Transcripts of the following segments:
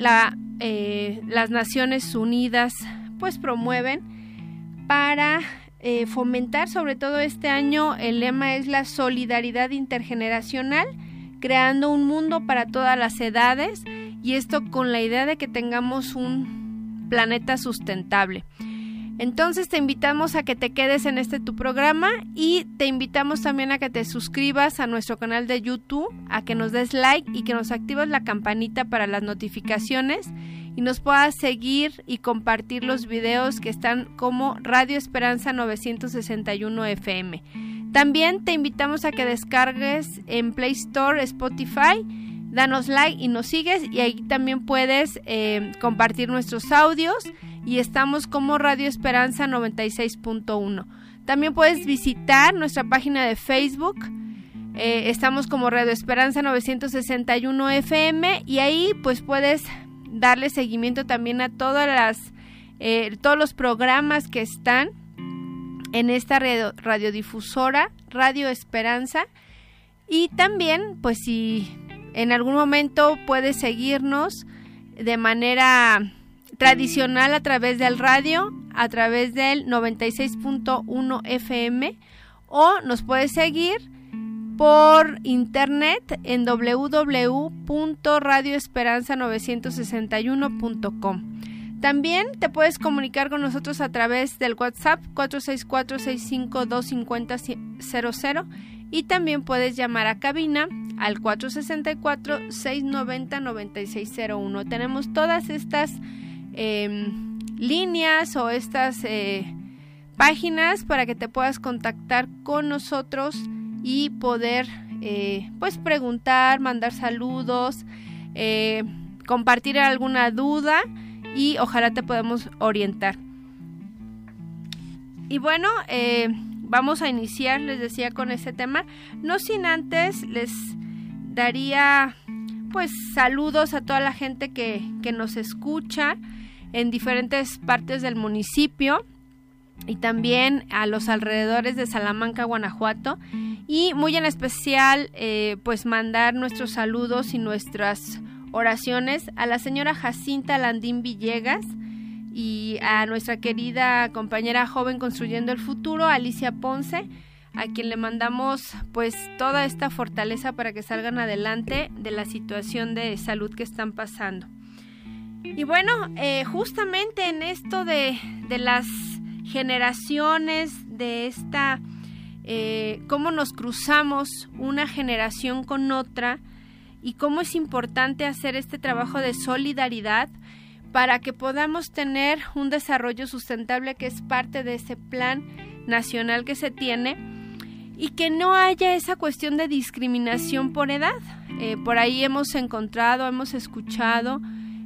la, eh, las Naciones Unidas pues promueven para eh, fomentar sobre todo este año el lema es la solidaridad intergeneracional creando un mundo para todas las edades y esto con la idea de que tengamos un planeta sustentable. Entonces te invitamos a que te quedes en este tu programa y te invitamos también a que te suscribas a nuestro canal de YouTube, a que nos des like y que nos actives la campanita para las notificaciones y nos puedas seguir y compartir los videos que están como Radio Esperanza 961 FM. También te invitamos a que descargues en Play Store, Spotify, danos like y nos sigues y ahí también puedes eh, compartir nuestros audios y estamos como Radio Esperanza 96.1. También puedes visitar nuestra página de Facebook. Eh, estamos como Radio Esperanza 961 FM y ahí pues puedes darle seguimiento también a todas las eh, todos los programas que están en esta radio, radiodifusora Radio Esperanza y también pues si en algún momento puedes seguirnos de manera tradicional a través del radio, a través del 96.1 FM o nos puedes seguir por internet en www.radioesperanza961.com. También te puedes comunicar con nosotros a través del WhatsApp 464-652-5000 y también puedes llamar a cabina al 464-690-9601. Tenemos todas estas Em, líneas o estas eh, páginas para que te puedas contactar con nosotros y poder eh, pues preguntar, mandar saludos, eh, compartir alguna duda y ojalá te podamos orientar. Y bueno, vamos a iniciar, les decía, con este tema. No sin antes les daría pues saludos a toda la gente que, que nos escucha en diferentes partes del municipio y también a los alrededores de Salamanca, Guanajuato. Y muy en especial, eh, pues mandar nuestros saludos y nuestras oraciones a la señora Jacinta Landín Villegas y a nuestra querida compañera joven construyendo el futuro, Alicia Ponce, a quien le mandamos pues toda esta fortaleza para que salgan adelante de la situación de salud que están pasando. Y bueno, eh, justamente en esto de, las generaciones, de esta, eh, cómo nos cruzamos una generación con otra y cómo es importante hacer este trabajo de solidaridad para que podamos tener un desarrollo sustentable que es parte de ese plan nacional que se tiene y que no haya esa cuestión de discriminación por edad. Eh, por ahí hemos encontrado, hemos escuchado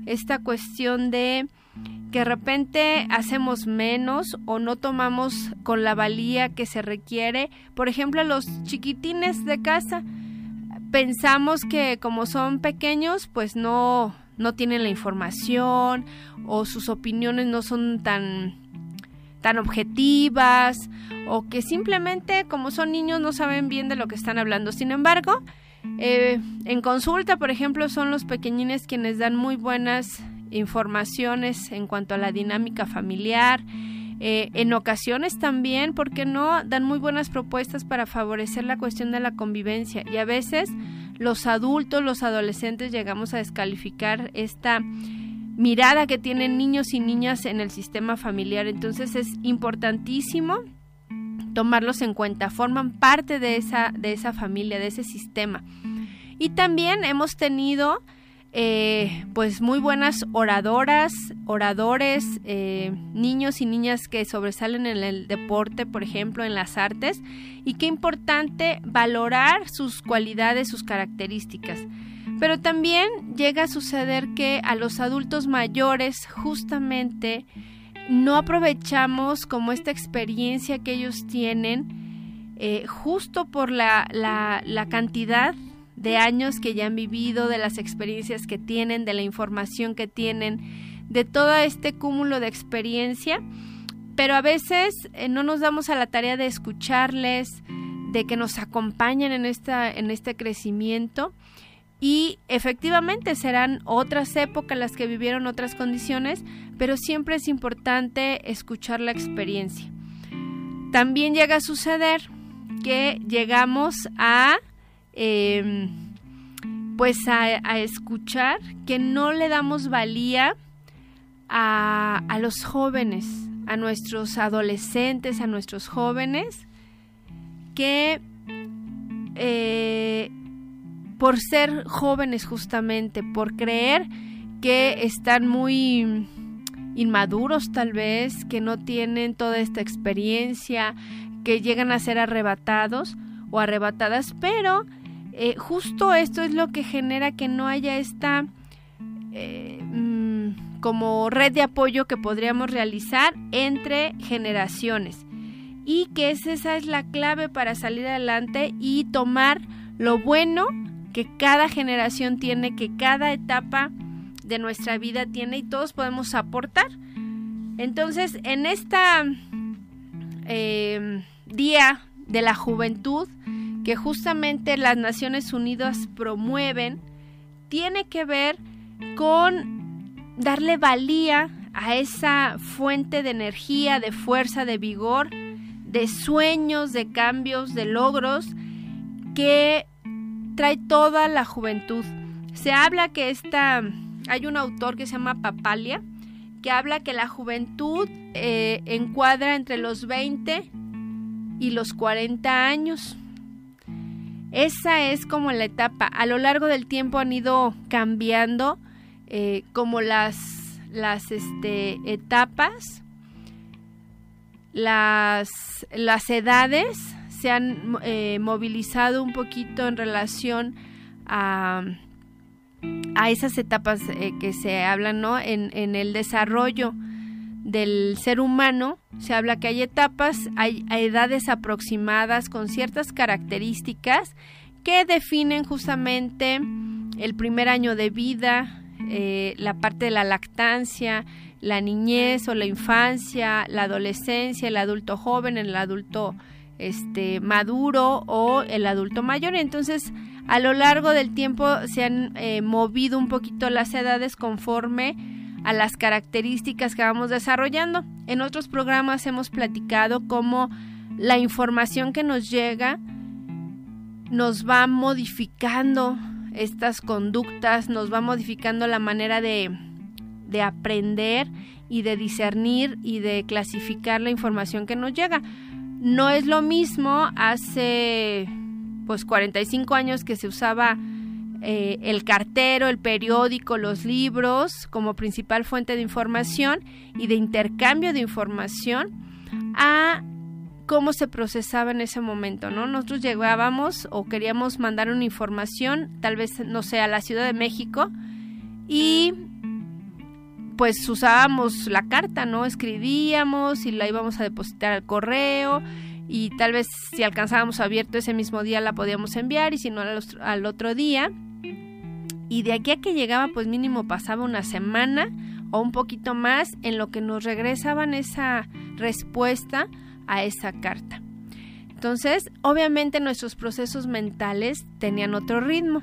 esta cuestión de que de repente hacemos menos o no tomamos con la valía que se requiere. Por ejemplo, los chiquitines de casa, pensamos que como son pequeños, pues no, no tienen la información o sus opiniones no son tan, tan objetivas o que simplemente como son niños no saben bien de lo que están hablando. Sin embargo, eh, en consulta, por ejemplo, son los pequeñines quienes dan muy buenas informaciones en cuanto a la dinámica familiar. Eh, en ocasiones también, porque no, dan muy buenas propuestas para favorecer la cuestión de la convivencia. Y a veces los adultos, los adolescentes llegamos a descalificar esta mirada que tienen niños y niñas en el sistema familiar. Entonces es importantísimo tomarlos en cuenta, forman parte de esa, de esa familia, de ese sistema. Y también hemos tenido eh, pues muy buenas oradoras, oradores, eh, niños y niñas que sobresalen en el deporte, por ejemplo, en las artes, y qué importante valorar sus cualidades, sus características. Pero también llega a suceder que a los adultos mayores justamente no aprovechamos como esta experiencia que ellos tienen eh, justo por la, la, cantidad de años que ya han vivido, de las experiencias que tienen, de la información que tienen, de todo este cúmulo de experiencia, pero a veces eh, no nos damos a la tarea de escucharles, de que nos acompañen en, esta, en este crecimiento y efectivamente serán otras épocas las que vivieron otras condiciones, pero siempre es importante escuchar la experiencia. También llega a suceder que llegamos a em, pues a, escuchar que no le damos valía a, los jóvenes, a nuestros adolescentes, a nuestros jóvenes, que eh, por ser jóvenes justamente, por creer que están muy inmaduros tal vez, que no tienen toda esta experiencia, que llegan a ser arrebatados o arrebatadas, pero eh, justo esto es lo que genera que no haya esta eh, mm, como red de apoyo que podríamos realizar entre generaciones. Y que esa es la clave para salir adelante y tomar lo bueno que cada generación tiene, que cada etapa de nuestra vida tiene y todos podemos aportar. Entonces, en esta eh, día de la juventud que justamente las Naciones Unidas promueven, tiene que ver con darle valía a esa fuente de energía, de fuerza, de vigor, de sueños, de cambios, de logros que trae toda la juventud. Se habla que esta, hay un autor que se llama Papalia, que habla que la juventud eh, encuadra entre los 20 y los 40 años. Esa es como la etapa. A lo largo del tiempo han ido cambiando eh, como las, las este, etapas, las, las edades se han eh, movilizado un poquito en relación a, a esas etapas eh, que se hablan ¿no? en, en, el desarrollo del ser humano. Se habla que hay etapas, hay, edades aproximadas con ciertas características que definen justamente el primer año de vida, eh, la parte de la lactancia, la niñez o la infancia, la adolescencia, el adulto joven, el adulto este, maduro o el adulto mayor. Entonces, a lo largo del tiempo se han eh, movido un poquito las edades conforme a las características que vamos desarrollando. En otros programas hemos platicado cómo la información que nos llega nos va modificando estas conductas, nos va modificando la manera de, de aprender y de discernir y de clasificar la información que nos llega. No es lo mismo hace pues 45 años que se usaba eh, el cartero, el periódico, los libros como principal fuente de información y de intercambio de información a cómo se procesaba en ese momento, ¿no? Nosotros llegábamos o queríamos mandar una información, tal vez, no sé, a la Ciudad de México y pues usábamos la carta, ¿no? Escribíamos y la íbamos a depositar al correo y tal vez si alcanzábamos abierto ese mismo día la podíamos enviar y si no al, otro día. Y de aquí a que llegaba pues mínimo pasaba una semana o un poquito más en lo que nos regresaban esa respuesta a esa carta. Entonces, obviamente nuestros procesos mentales tenían otro ritmo.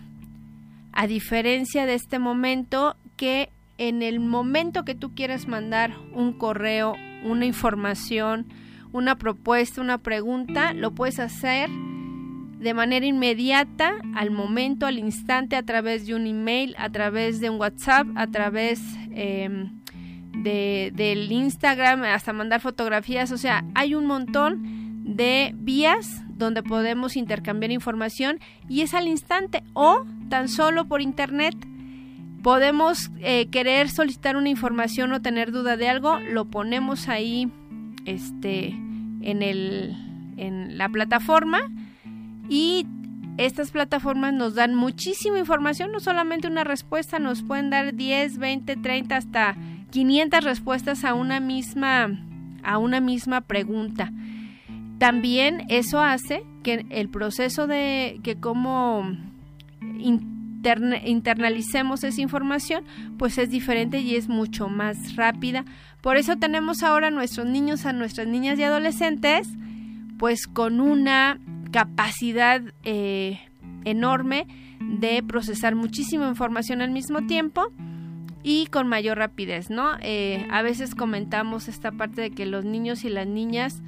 A diferencia de este momento que en el momento que tú quieres mandar un correo, una información, una propuesta, una pregunta, lo puedes hacer de manera inmediata, al momento, al instante, a través de un email, a través de un WhatsApp, a través em, de, del Instagram, hasta mandar fotografías. O sea, hay un montón de vías donde podemos intercambiar información y es al instante o tan solo por internet podemos eh, querer solicitar una información o tener duda de algo, lo ponemos ahí este, en, el, en la plataforma y estas plataformas nos dan muchísima información, no solamente una respuesta, nos pueden dar 10, 20, 30, hasta 500 respuestas a una misma, a una misma pregunta. También eso hace que el proceso de que como internalicemos esa información, pues es diferente y es mucho más rápida. Por eso tenemos ahora a nuestros niños, a nuestras niñas y adolescentes, pues con una capacidad eh, enorme de procesar muchísima información al mismo tiempo y con mayor rapidez, ¿no? Eh, a veces comentamos esta parte de que los niños y las niñas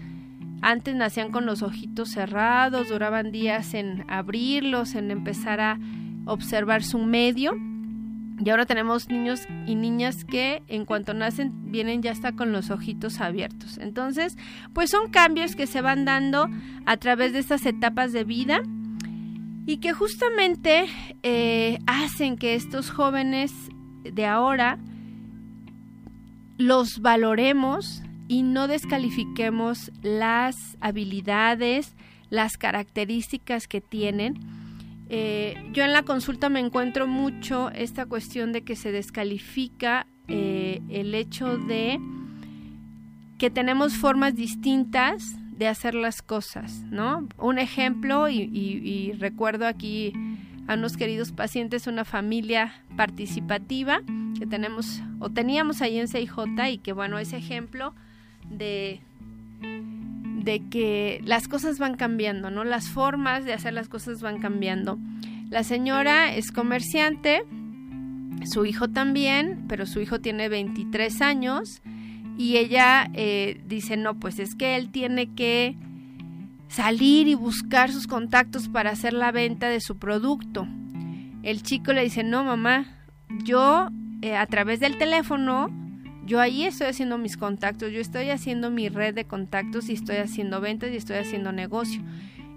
antes nacían con los ojitos cerrados, duraban días en abrirlos, en empezar a observar su medio. Y ahora tenemos niños y niñas que en cuanto nacen vienen ya hasta con los ojitos abiertos. Entonces, pues son cambios que se van dando a través de estas etapas de vida y que justamente eh, hacen que estos jóvenes de ahora los valoremos y no descalifiquemos las habilidades, las características que tienen. Eh, yo en la consulta me encuentro mucho esta cuestión de que se descalifica eh, el hecho de que tenemos formas distintas de hacer las cosas, ¿no? Un ejemplo, y recuerdo aquí a unos queridos pacientes, una familia participativa que tenemos o teníamos ahí en CIJ y que bueno, ese ejemplo de de que las cosas van cambiando, ¿no? Las formas de hacer las cosas van cambiando. La señora es comerciante, su hijo también, pero su hijo tiene 23 años y ella eh, dice, no, pues es que él tiene que salir y buscar sus contactos para hacer la venta de su producto. El chico le dice, no mamá, yo eh, a través del teléfono, yo ahí estoy haciendo mis contactos, yo estoy haciendo mi red de contactos y estoy haciendo ventas y estoy haciendo negocio.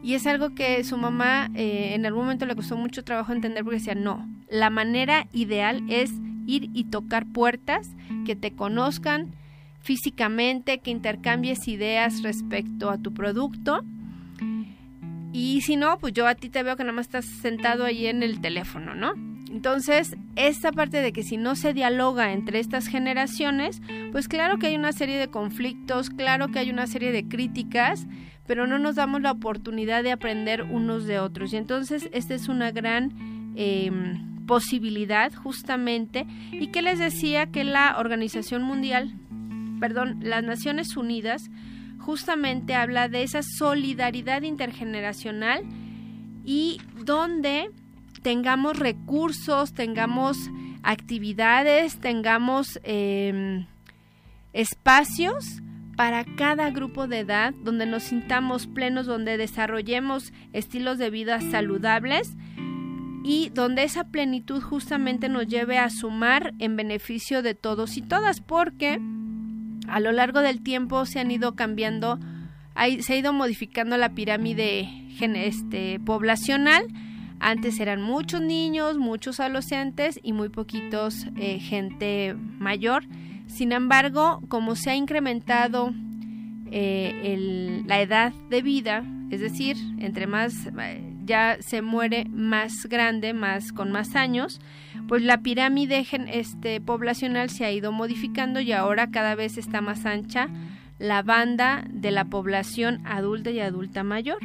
Y es algo que su mamá eh, en algún momento le costó mucho trabajo entender porque decía, no, la manera ideal es ir y tocar puertas, que te conozcan físicamente, que intercambies ideas respecto a tu producto y si no, pues yo a ti te veo que nada más estás sentado ahí en el teléfono, ¿no? Entonces, esta parte de que si no se dialoga entre estas generaciones, pues claro que hay una serie de conflictos, claro que hay una serie de críticas, pero no nos damos la oportunidad de aprender unos de otros. Y entonces, esta es una gran em, posibilidad justamente. ¿Y que les decía? Que la Organización Mundial, perdón, las Naciones Unidas, justamente habla de esa solidaridad intergeneracional y donde tengamos recursos, tengamos actividades, tengamos em, espacios para cada grupo de edad, donde nos sintamos plenos, donde desarrollemos estilos de vida saludables y donde esa plenitud justamente nos lleve a sumar en beneficio de todos y todas, porque a lo largo del tiempo se han ido cambiando, se ha ido modificando la pirámide este, poblacional. Antes eran muchos niños, muchos adolescentes y muy poquitos eh, gente mayor. Sin embargo, como se ha incrementado eh, la edad de vida, es decir, entre más eh, ya se muere más grande, más con más años, pues la pirámide este, poblacional se ha ido modificando y ahora cada vez está más ancha la banda de la población adulta y adulta mayor.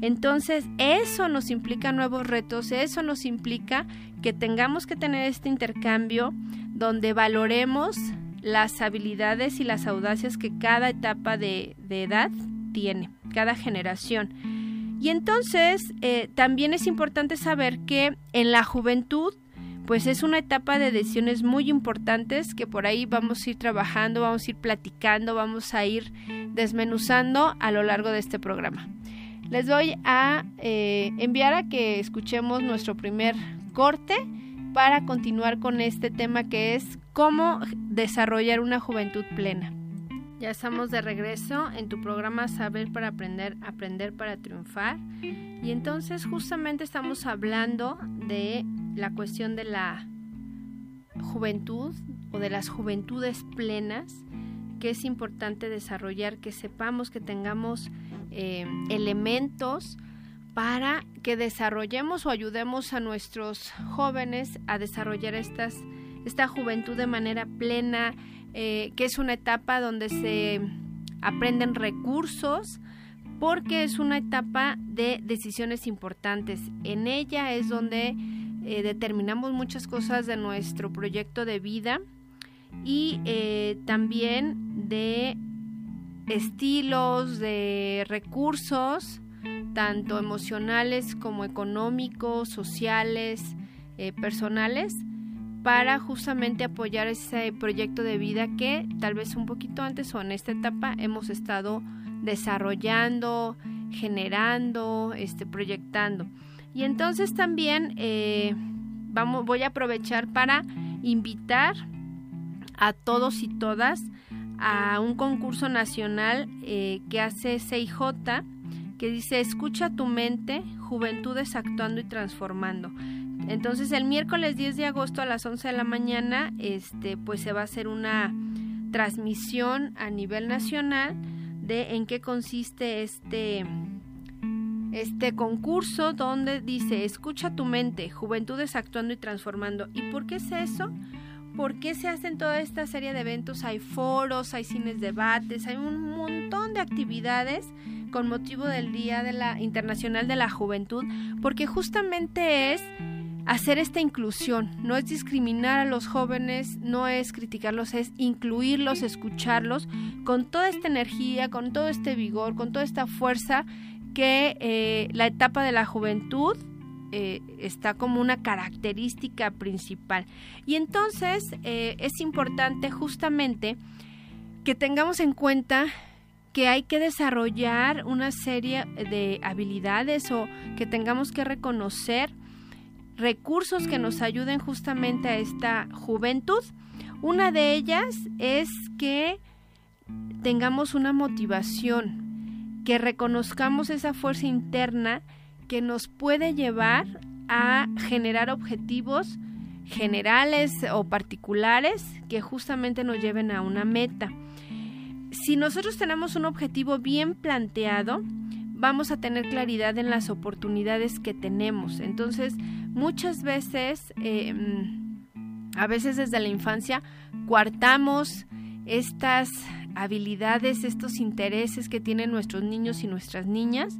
Entonces, eso nos implica nuevos retos, eso nos implica que tengamos que tener este intercambio donde valoremos las habilidades y las audacias que cada etapa de, de edad tiene, cada generación. Y entonces, eh, también es importante saber que en la juventud pues es una etapa de decisiones muy importantes que por ahí vamos a ir trabajando, vamos a ir platicando, vamos a ir desmenuzando a lo largo de este programa. Les doy a eh, enviar a que escuchemos nuestro primer corte para continuar con este tema que es cómo desarrollar una juventud plena. Ya estamos de regreso en tu programa Saber para Aprender, Aprender para Triunfar. Y entonces justamente estamos hablando de la cuestión de la juventud o de las juventudes plenas que es importante desarrollar, que sepamos que tengamos eh, elementos para que desarrollemos o ayudemos a nuestros jóvenes a desarrollar esta juventud de manera plena, eh, que es una etapa donde se aprenden recursos, porque es una etapa de decisiones importantes. En ella es donde eh, determinamos muchas cosas de nuestro proyecto de vida y eh, también de estilos, de recursos, tanto emocionales como económicos, sociales, eh, personales, para justamente apoyar ese proyecto de vida que tal vez un poquito antes o en esta etapa hemos estado desarrollando, generando, este, proyectando. Y entonces también eh, vamos, voy a aprovechar para invitar a todos y todas a un concurso nacional eh, que hace CIJ que dice escucha tu mente, juventudes actuando y transformando. Entonces el miércoles 10 de agosto a las 11 de la mañana este pues se va a hacer una transmisión a nivel nacional de en qué consiste este este concurso donde dice escucha tu mente, juventudes actuando y transformando. ¿Y por qué es eso? ¿Por qué se hacen toda esta serie de eventos? Hay foros, hay cines debates, hay un montón de actividades con motivo del Día de la Internacional de la Juventud, porque justamente es hacer esta inclusión, no es discriminar a los jóvenes, no es criticarlos, es incluirlos, escucharlos con toda esta energía, con todo este vigor, con toda esta fuerza que eh, la etapa de la juventud eh, está como una característica principal. Y entonces eh, es importante justamente que tengamos en cuenta que hay que desarrollar una serie de habilidades o que tengamos que reconocer recursos que nos ayuden justamente a esta juventud. Una de ellas es que tengamos una motivación, que reconozcamos esa fuerza interna que nos puede llevar a generar objetivos generales o particulares que justamente nos lleven a una meta. Si nosotros tenemos un objetivo bien planteado, vamos a tener claridad en las oportunidades que tenemos. Entonces, muchas veces, em, a veces desde la infancia, coartamos estas habilidades, estos intereses que tienen nuestros niños y nuestras niñas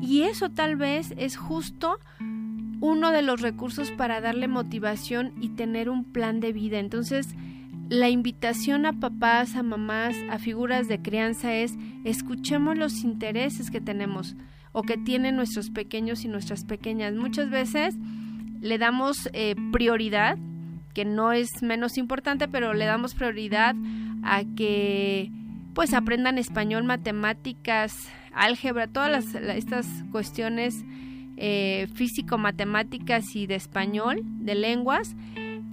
y eso tal vez es justo uno de los recursos para darle motivación y tener un plan de vida. Entonces, la invitación a papás, a mamás, a figuras de crianza es escuchemos los intereses que tenemos o que tienen nuestros pequeños y nuestras pequeñas. Muchas veces le damos eh, prioridad, que no es menos importante, pero le damos prioridad a que pues aprendan español, matemáticas, álgebra, todas estas cuestiones eh, físico-matemáticas y de español, de lenguas,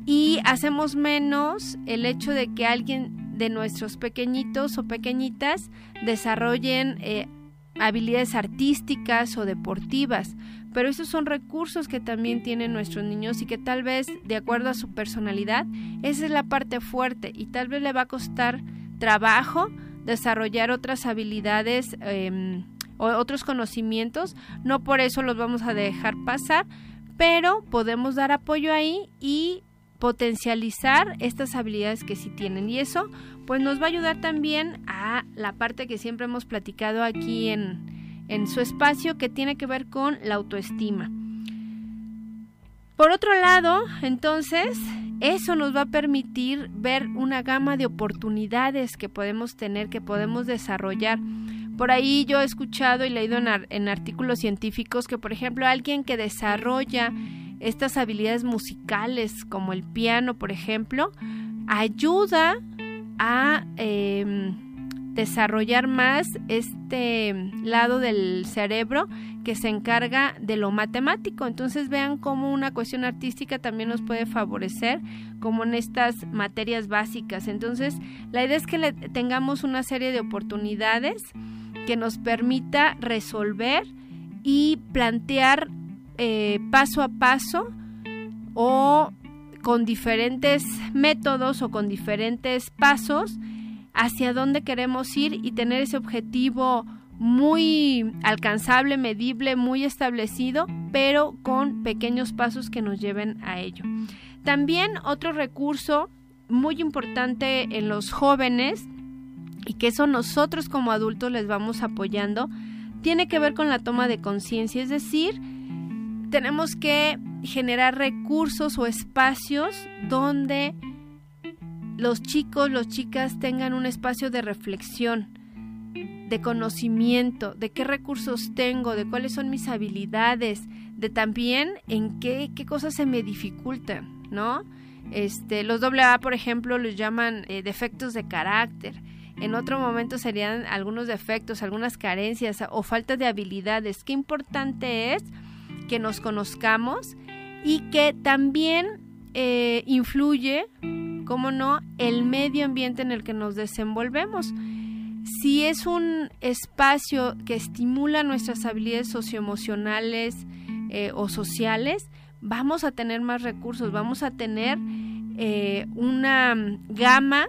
y hacemos menos el hecho de que alguien de nuestros pequeñitos o pequeñitas desarrollen eh, habilidades artísticas o deportivas, pero esos son recursos que también tienen nuestros niños y que tal vez de acuerdo a su personalidad, esa es la parte fuerte. Y tal vez le va a costar trabajo desarrollar otras habilidades em, o otros conocimientos, no por eso los vamos a dejar pasar, pero podemos dar apoyo ahí y potencializar estas habilidades que sí tienen y eso pues nos va a ayudar también a la parte que siempre hemos platicado aquí en, en su espacio que tiene que ver con la autoestima. Por otro lado, entonces, eso nos va a permitir ver una gama de oportunidades que podemos tener, que podemos desarrollar. Por ahí yo he escuchado y leído en, en artículos científicos que, por ejemplo, alguien que desarrolla estas habilidades musicales, como el piano, por ejemplo, ayuda a em, desarrollar más este lado del cerebro que se encarga de lo matemático. Entonces vean cómo una cuestión artística también nos puede favorecer como en estas materias básicas. Entonces la idea es que le tengamos una serie de oportunidades que nos permita resolver y plantear eh, paso a paso o con diferentes métodos o con diferentes pasos hacia dónde queremos ir y tener ese objetivo muy alcanzable, medible, muy establecido, pero con pequeños pasos que nos lleven a ello. También otro recurso muy importante en los jóvenes y que eso nosotros como adultos les vamos apoyando, tiene que ver con la toma de conciencia, es decir, tenemos que generar recursos o espacios donde los chicos, las chicas tengan un espacio de reflexión, de conocimiento, de qué recursos tengo, de cuáles son mis habilidades, de también en qué, qué cosas se me dificultan, ¿no? Este, los AA, por ejemplo, los llaman eh, defectos de carácter. En otro momento serían algunos defectos, algunas carencias o falta de habilidades. Qué importante es que nos conozcamos y que también eh, influye, como no, el medio ambiente en el que nos desenvolvemos. Si es un espacio que estimula nuestras habilidades socioemocionales eh, o sociales, vamos a tener más recursos, vamos a tener eh, una gama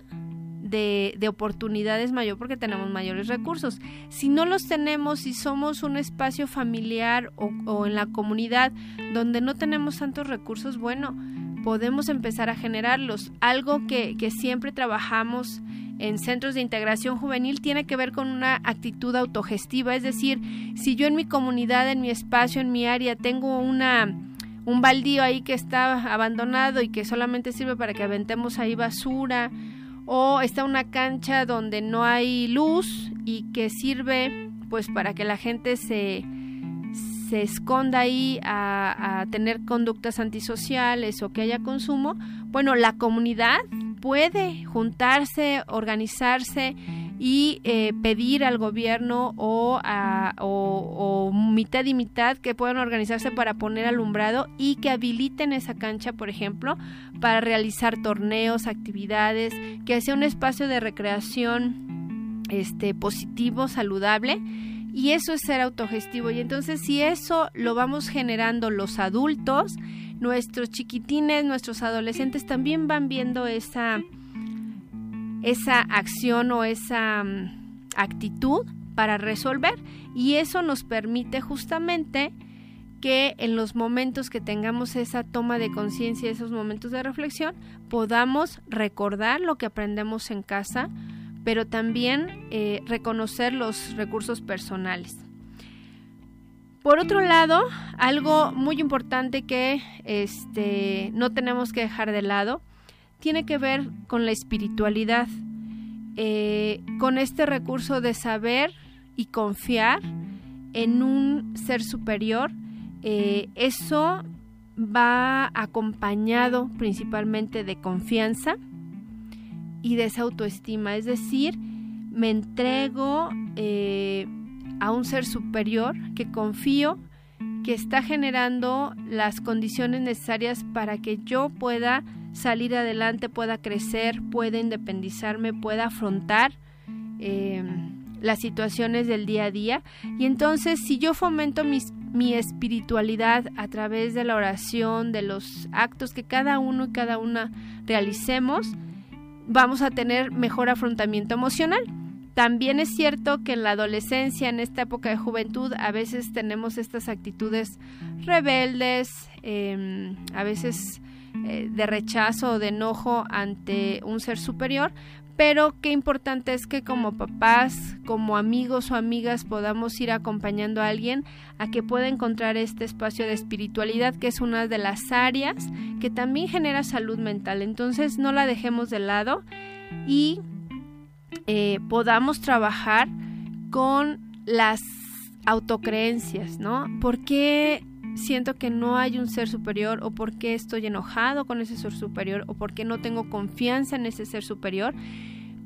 de, de, oportunidades mayor porque tenemos mayores recursos. Si no los tenemos, si somos un espacio familiar o, o en la comunidad donde no tenemos tantos recursos, bueno, podemos empezar a generarlos. Algo que, que siempre trabajamos en centros de integración juvenil tiene que ver con una actitud autogestiva, es decir, si yo en mi comunidad, en mi espacio, en mi área tengo una un baldío ahí que está abandonado y que solamente sirve para que aventemos ahí basura, o está una cancha donde no hay luz y que sirve pues para que la gente se, se esconda ahí a, a tener conductas antisociales o que haya consumo, bueno, la comunidad puede juntarse, organizarse y eh, pedir al gobierno o, a, o, mitad y mitad que puedan organizarse para poner alumbrado y que habiliten esa cancha, por ejemplo, para realizar torneos, actividades, que sea un espacio de recreación este, positivo, saludable. Y eso es ser autogestivo. Y entonces si eso lo vamos generando los adultos, nuestros chiquitines, nuestros adolescentes también van viendo esa esa acción o esa mm, actitud para resolver y eso nos permite justamente que en los momentos que tengamos esa toma de conciencia, esos momentos de reflexión, podamos recordar lo que aprendemos en casa, pero también eh, reconocer los recursos personales. Por otro lado, algo muy importante que este, no tenemos que dejar de lado tiene que ver con la espiritualidad, eh, con este recurso de saber y confiar en un ser superior. Eh, eso va acompañado principalmente de confianza y de esa autoestima, es decir, me entrego eh, a un ser superior que confío que está generando las condiciones necesarias para que yo pueda salir adelante, pueda crecer, pueda independizarme, pueda afrontar eh, las situaciones del día a día. Y entonces si yo fomento mi espiritualidad a través de la oración, de los actos que cada uno y cada una realicemos, vamos a tener mejor afrontamiento emocional. También es cierto que en la adolescencia, en esta época de juventud, a veces tenemos estas actitudes rebeldes, em, a veces eh, de rechazo o de enojo ante un ser superior, pero qué importante es que como papás, como amigos o amigas podamos ir acompañando a alguien a que pueda encontrar este espacio de espiritualidad que es una de las áreas que también genera salud mental. Entonces no la dejemos de lado y eh, podamos trabajar con las autocreencias, ¿no? ¿Por qué siento que no hay un ser superior o por qué estoy enojado con ese ser superior o por qué no tengo confianza en ese ser superior,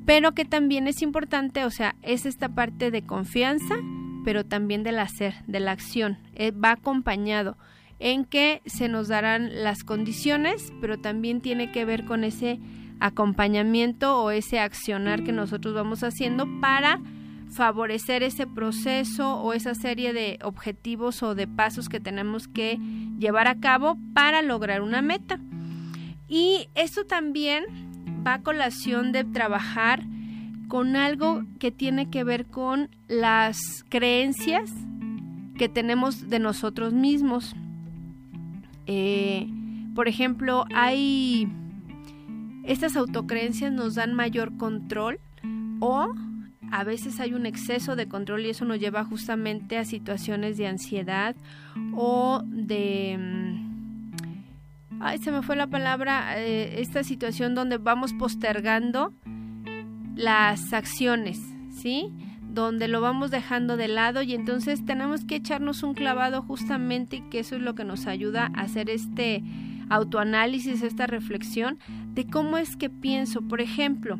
pero que también es importante, o sea, es esta parte de confianza, pero también del hacer, de la acción, eh, va acompañado en que se nos darán las condiciones, pero también tiene que ver con ese acompañamiento o ese accionar que nosotros vamos haciendo para favorecer ese proceso o esa serie de objetivos o de pasos que tenemos que llevar a cabo para lograr una meta. Y esto también va a colación de trabajar con algo que tiene que ver con las creencias que tenemos de nosotros mismos. Eh, por ejemplo, hay estas autocreencias nos dan mayor control o a veces hay un exceso de control y eso nos lleva justamente a situaciones de ansiedad o de... Mm, ay, se me fue la palabra, eh, esta situación donde vamos postergando las acciones, ¿sí? donde lo vamos dejando de lado y entonces tenemos que echarnos un clavado justamente que eso es lo que nos ayuda a hacer este autoanálisis, esta reflexión de cómo es que pienso. Por ejemplo,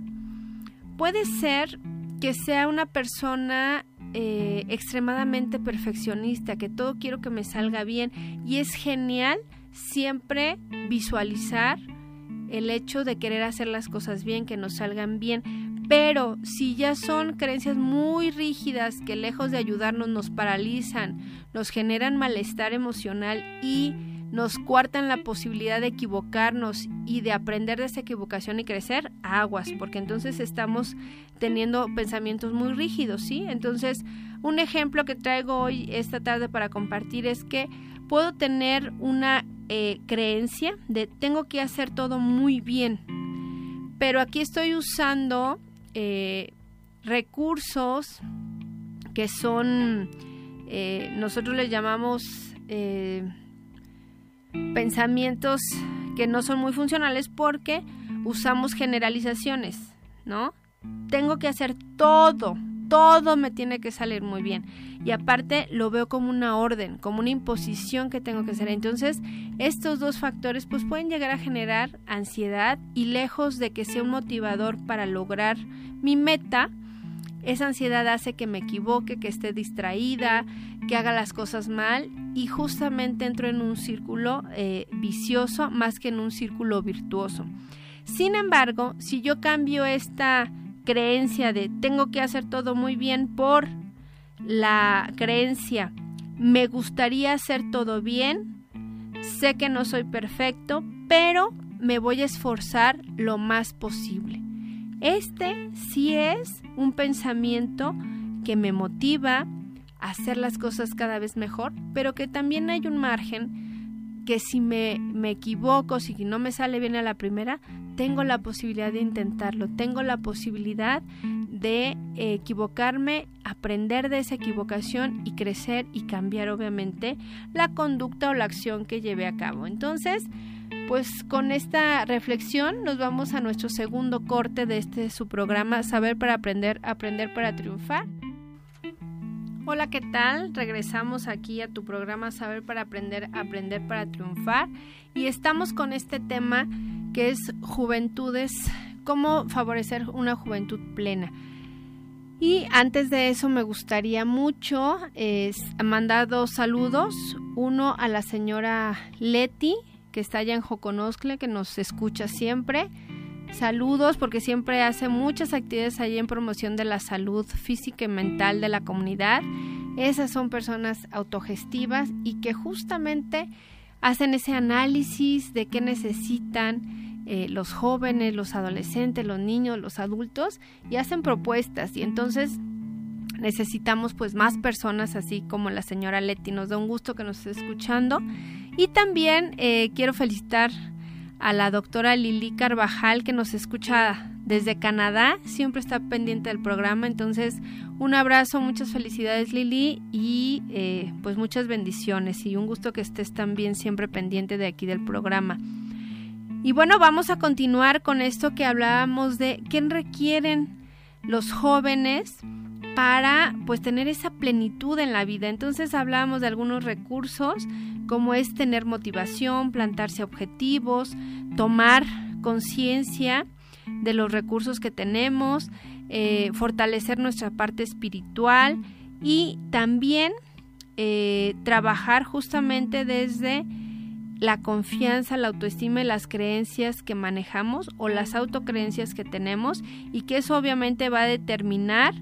puede ser que sea una persona eh, extremadamente perfeccionista, que todo quiero que me salga bien. Y es genial siempre visualizar el hecho de querer hacer las cosas bien, que nos salgan bien, pero si ya son creencias muy rígidas que lejos de ayudarnos nos paralizan, nos generan malestar emocional y nos cuartan la posibilidad de equivocarnos y de aprender de esa equivocación y crecer, aguas, porque entonces estamos teniendo pensamientos muy rígidos, ¿sí? Entonces, un ejemplo que traigo hoy, esta tarde, para compartir es que puedo tener una eh, creencia de tengo que hacer todo muy bien, pero aquí estoy usando eh, recursos que son, eh, nosotros les llamamos pensamientos que no son muy funcionales porque usamos generalizaciones, ¿no? Tengo que hacer todo, todo me tiene que salir muy bien. Y aparte lo veo como una orden, como una imposición que tengo que hacer. Entonces, estos dos factores pues pueden llegar a generar ansiedad y lejos de que sea un motivador para lograr mi meta, esa ansiedad hace que me equivoque, que esté distraída, que haga las cosas mal y justamente entro en un círculo eh, vicioso más que en un círculo virtuoso. Sin embargo, si yo cambio esta creencia de tengo que hacer todo muy bien por la creencia me gustaría hacer todo bien, sé que no soy perfecto, pero me voy a esforzar lo más posible. Este sí es un pensamiento que me motiva a hacer las cosas cada vez mejor, pero que también hay un margen que si me, me equivoco, si no me sale bien a la primera, tengo la posibilidad de intentarlo, tengo la posibilidad de equivocarme, aprender de esa equivocación y crecer y cambiar obviamente la conducta o la acción que llevé a cabo. Entonces, pues con esta reflexión nos vamos a nuestro segundo corte de este su programa Saber para aprender, aprender para triunfar. Hola, ¿qué tal? Regresamos aquí a tu programa Saber para aprender, aprender para triunfar y estamos con este tema que es juventudes, cómo favorecer una juventud plena. Y antes de eso me gustaría mucho mandar dos saludos. Uno a la señora Leti, que está allá en Joconoscle, que nos escucha siempre. Saludos porque siempre hace muchas actividades allí en promoción de la salud física y mental de la comunidad. Esas son personas autogestivas y que justamente hacen ese análisis de qué necesitan eh, los jóvenes, los adolescentes, los niños, los adultos y hacen propuestas y entonces necesitamos pues más personas así como la señora Leti. Nos da un gusto que nos esté escuchando y también eh, quiero felicitar a la doctora Lili Carvajal que nos escucha desde Canadá, siempre está pendiente del programa, entonces un abrazo, muchas felicidades Lili y eh, pues muchas bendiciones y un gusto que estés también siempre pendiente de aquí del programa. Y bueno, vamos a continuar con esto que hablábamos de qué requieren los jóvenes para pues tener esa plenitud en la vida. Entonces hablábamos de algunos recursos como es tener motivación, plantarse objetivos, tomar conciencia de los recursos que tenemos, eh, fortalecer nuestra parte espiritual y también eh, trabajar justamente desde la confianza, la autoestima y las creencias que manejamos o las autocreencias que tenemos y que eso obviamente va a determinar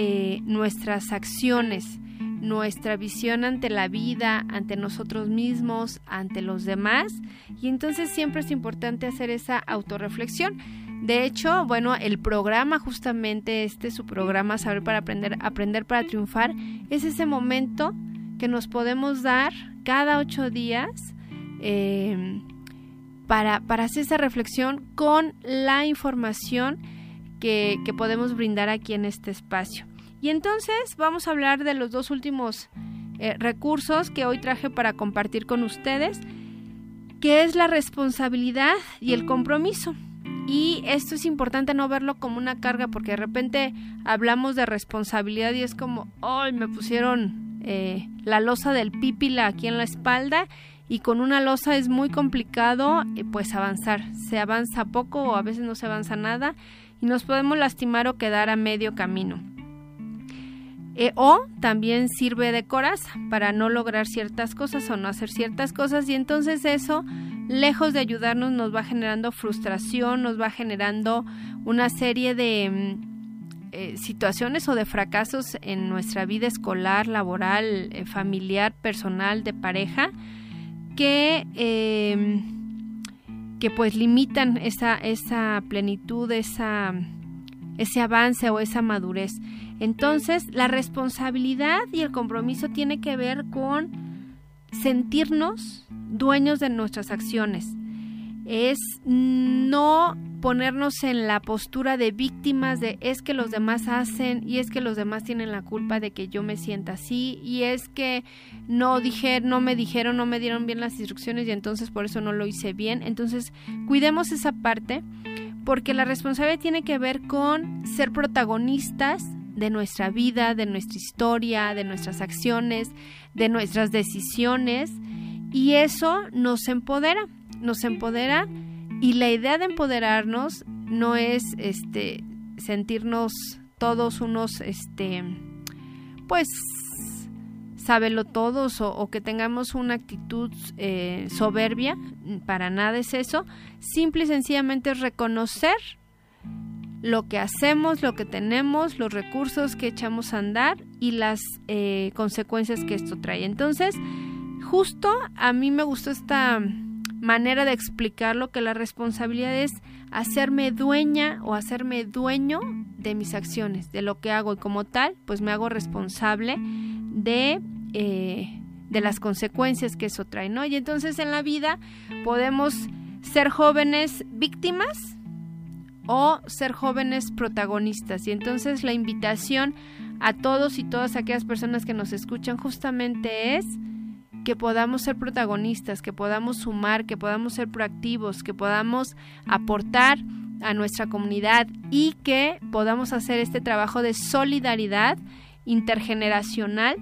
eh, nuestras acciones, nuestra visión ante la vida, ante nosotros mismos, ante los demás y entonces siempre es importante hacer esa autorreflexión. De hecho, bueno, el programa justamente este, su programa Saber para Aprender, Aprender para Triunfar, es ese momento que nos podemos dar cada ocho días em, para, para hacer esa reflexión con la información que, que podemos brindar aquí en este espacio. Y entonces vamos a hablar de los dos últimos eh, recursos que hoy traje para compartir con ustedes, que es la responsabilidad y el compromiso. y esto es importante no verlo como una carga porque de repente hablamos de responsabilidad y es como, ¡ay! me pusieron eh, la losa del pípila aquí en la espalda y con una losa es muy complicado eh, pues avanzar. Se avanza poco o a veces no se avanza nada y nos podemos lastimar o quedar a medio camino. Eh, o también sirve de coraza para no lograr ciertas cosas o no hacer ciertas cosas y entonces eso lejos de ayudarnos nos va generando frustración, nos va generando una serie de mm, eh, situaciones o de fracasos en nuestra vida escolar, laboral, eh, familiar, personal, de pareja, que, em, que pues limitan esa, esa plenitud, esa, ese avance o esa madurez. Entonces, la responsabilidad y el compromiso tiene que ver con sentirnos dueños de nuestras acciones. Es no ponernos en la postura de víctimas de es que los demás hacen y es que los demás tienen la culpa de que yo me sienta así y es que no dije, no me dijeron, no me dieron bien las instrucciones y entonces por eso no lo hice bien. Entonces, cuidemos esa parte porque la responsabilidad tiene que ver con ser protagonistas de nuestra vida, de nuestra historia, de nuestras acciones, de nuestras decisiones y eso nos empodera, nos empodera y la idea de empoderarnos no es este sentirnos todos unos este pues sábelo todos o, que tengamos una actitud eh, soberbia, para nada es eso, simple y sencillamente es reconocer lo que hacemos, lo que tenemos, los recursos que echamos a andar y las eh, consecuencias que esto trae. Entonces, justo a mí me gustó esta manera de explicarlo que la responsabilidad es hacerme dueña o hacerme dueño de mis acciones, de lo que hago y como tal, pues me hago responsable de, eh, de las consecuencias que eso trae, ¿no? Y entonces en la vida podemos ser jóvenes víctimas o ser jóvenes protagonistas. Y entonces la invitación a todos y todas aquellas personas que nos escuchan justamente es que podamos ser protagonistas, que podamos sumar, que podamos ser proactivos, que podamos aportar a nuestra comunidad y que podamos hacer este trabajo de solidaridad intergeneracional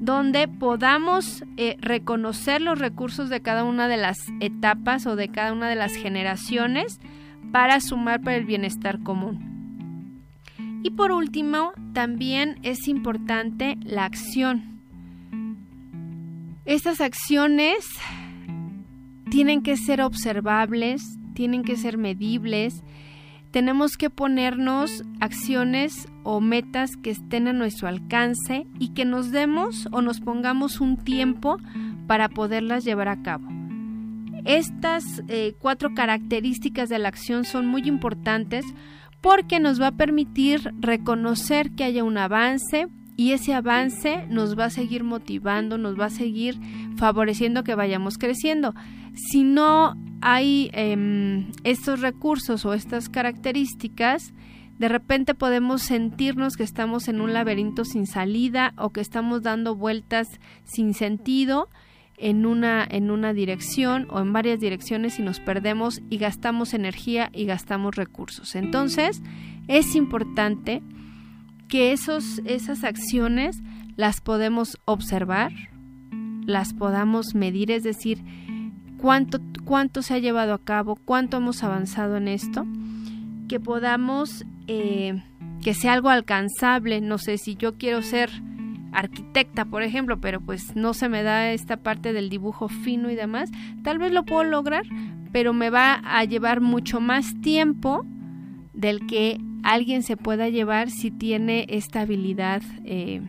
donde podamos eh, reconocer los recursos de cada una de las etapas o de cada una de las generaciones para sumar para el bienestar común. Y por último, también es importante la acción. Estas acciones tienen que ser observables, tienen que ser medibles, tenemos que ponernos acciones o metas que estén a nuestro alcance y que nos demos o nos pongamos un tiempo para poderlas llevar a cabo. Estas eh, cuatro características de la acción son muy importantes porque nos va a permitir reconocer que haya un avance y ese avance nos va a seguir motivando, nos va a seguir favoreciendo que vayamos creciendo. Si no hay em, estos recursos o estas características, de repente podemos sentirnos que estamos en un laberinto sin salida o que estamos dando vueltas sin sentido en una, en una dirección o en varias direcciones y nos perdemos y gastamos energía y gastamos recursos. Entonces, es importante que esos, esas acciones las podemos observar, las podamos medir, es decir, cuánto, cuánto se ha llevado a cabo, cuánto hemos avanzado en esto, que podamos, eh, que sea algo alcanzable, no sé, si yo quiero ser arquitecta, por ejemplo, pero pues no se me da esta parte del dibujo fino y demás, tal vez lo puedo lograr, pero me va a llevar mucho más tiempo del que alguien se pueda llevar si tiene esta habilidad eh,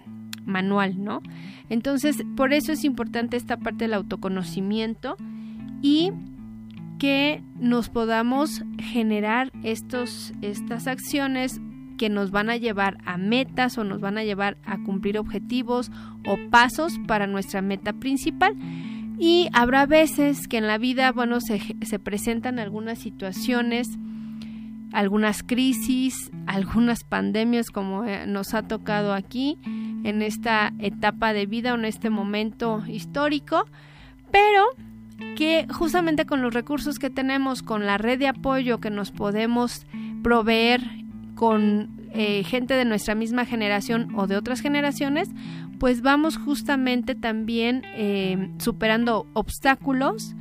manual, ¿no? Entonces, por eso es importante esta parte del autoconocimiento y que nos podamos generar estos, estas acciones que nos van a llevar a metas o nos van a llevar a cumplir objetivos o pasos para nuestra meta principal. Y habrá veces que en la vida, bueno, se, se presentan algunas situaciones, algunas crisis, algunas pandemias como eh, nos ha tocado aquí en esta etapa de vida o en este momento histórico, pero que justamente con los recursos que tenemos, con la red de apoyo que nos podemos proveer con eh, gente de nuestra misma generación o de otras generaciones, pues vamos justamente también eh, superando obstáculos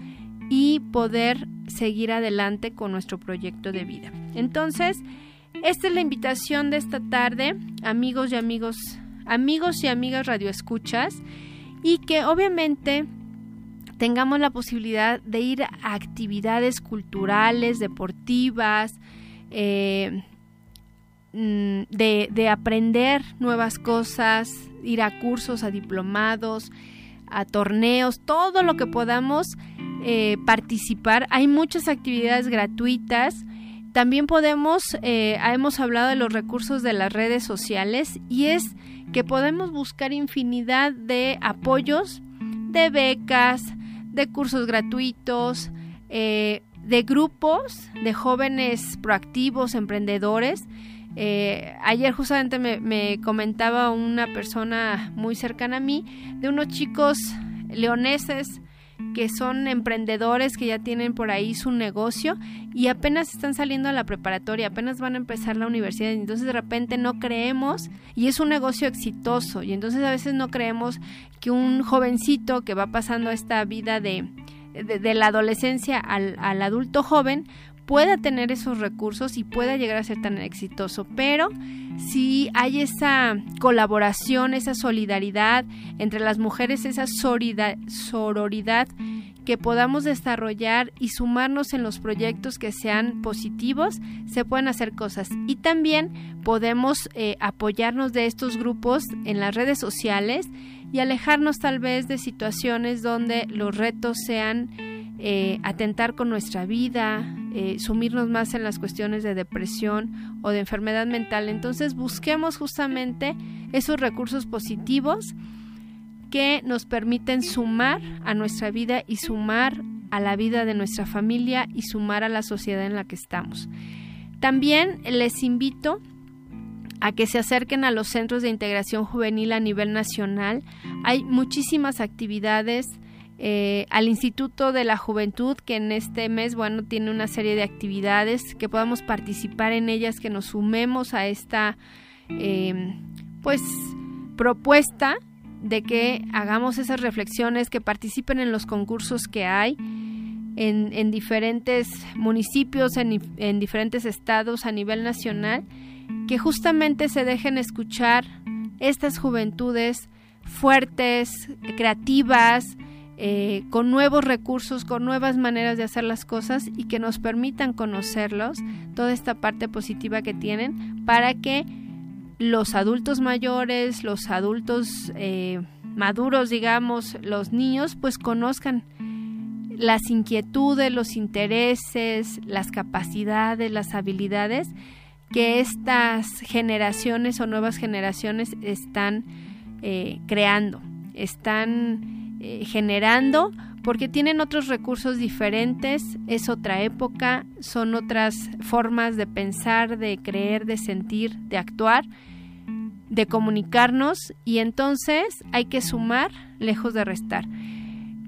y poder seguir adelante con nuestro proyecto de vida. Entonces, esta es la invitación de esta tarde, amigos y amigos, amigos y amigas radioescuchas, y que obviamente tengamos la posibilidad de ir a actividades culturales, deportivas, eh, mm, de, aprender nuevas cosas, ir a cursos, a diplomados, a torneos, todo lo que podamos eh, participar. Hay muchas actividades gratuitas. También podemos, eh, hemos hablado de los recursos de las redes sociales y es que podemos buscar infinidad de apoyos, de becas, de cursos gratuitos, eh, de grupos de jóvenes proactivos, emprendedores. Eh, ayer justamente me, me, comentaba una persona muy cercana a mí de unos chicos leoneses que son emprendedores que ya tienen por ahí su negocio y apenas están saliendo a la preparatoria, apenas van a empezar la universidad, y entonces de repente no creemos y es un negocio exitoso y entonces a veces no creemos que un jovencito que va pasando esta vida de, de, la adolescencia al, al adulto joven pueda tener esos recursos y pueda llegar a ser tan exitoso, pero si hay esa colaboración, esa solidaridad entre las mujeres, esa sororidad que podamos desarrollar y sumarnos en los proyectos que sean positivos, se pueden hacer cosas. Y también podemos eh, apoyarnos de estos grupos en las redes sociales y alejarnos tal vez de situaciones donde los retos sean eh, atentar con nuestra vida, eh, sumirnos más en las cuestiones de depresión o de enfermedad mental. Entonces busquemos justamente esos recursos positivos que nos permiten sumar a nuestra vida y sumar a la vida de nuestra familia y sumar a la sociedad en la que estamos. También les invito a que se acerquen a los centros de integración juvenil a nivel nacional. Hay muchísimas actividades eh, al Instituto de la Juventud, que en este mes, bueno, tiene una serie de actividades, que podamos participar en ellas, que nos sumemos a esta, em, pues, propuesta de que hagamos esas reflexiones, que participen en los concursos que hay en, diferentes municipios, en, en diferentes estados a nivel nacional, que justamente se dejen escuchar estas juventudes fuertes, creativas, eh, con nuevos recursos, con nuevas maneras de hacer las cosas y que nos permitan conocerlos, toda esta parte positiva que tienen, para que los adultos mayores, los adultos eh, maduros, digamos, los niños, pues conozcan las inquietudes, los intereses, las capacidades, las habilidades que estas generaciones o nuevas generaciones están eh, creando, están eh, generando porque tienen otros recursos diferentes, es otra época, son otras formas de pensar, de creer, de sentir, de actuar, de comunicarnos y entonces hay que sumar lejos de restar.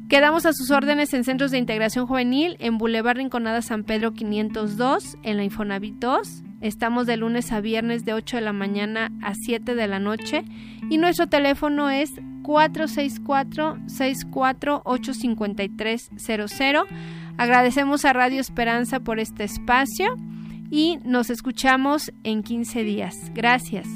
Quedamos a sus órdenes en Centros de Integración Juvenil en Boulevard Rinconada San Pedro 502 en la Infonavit 2 Estamos de lunes a viernes de 8 de la mañana a 7 de la noche y nuestro teléfono es 464-648-5300. Agradecemos a Radio Esperanza por este espacio y nos escuchamos en 15 días. Gracias.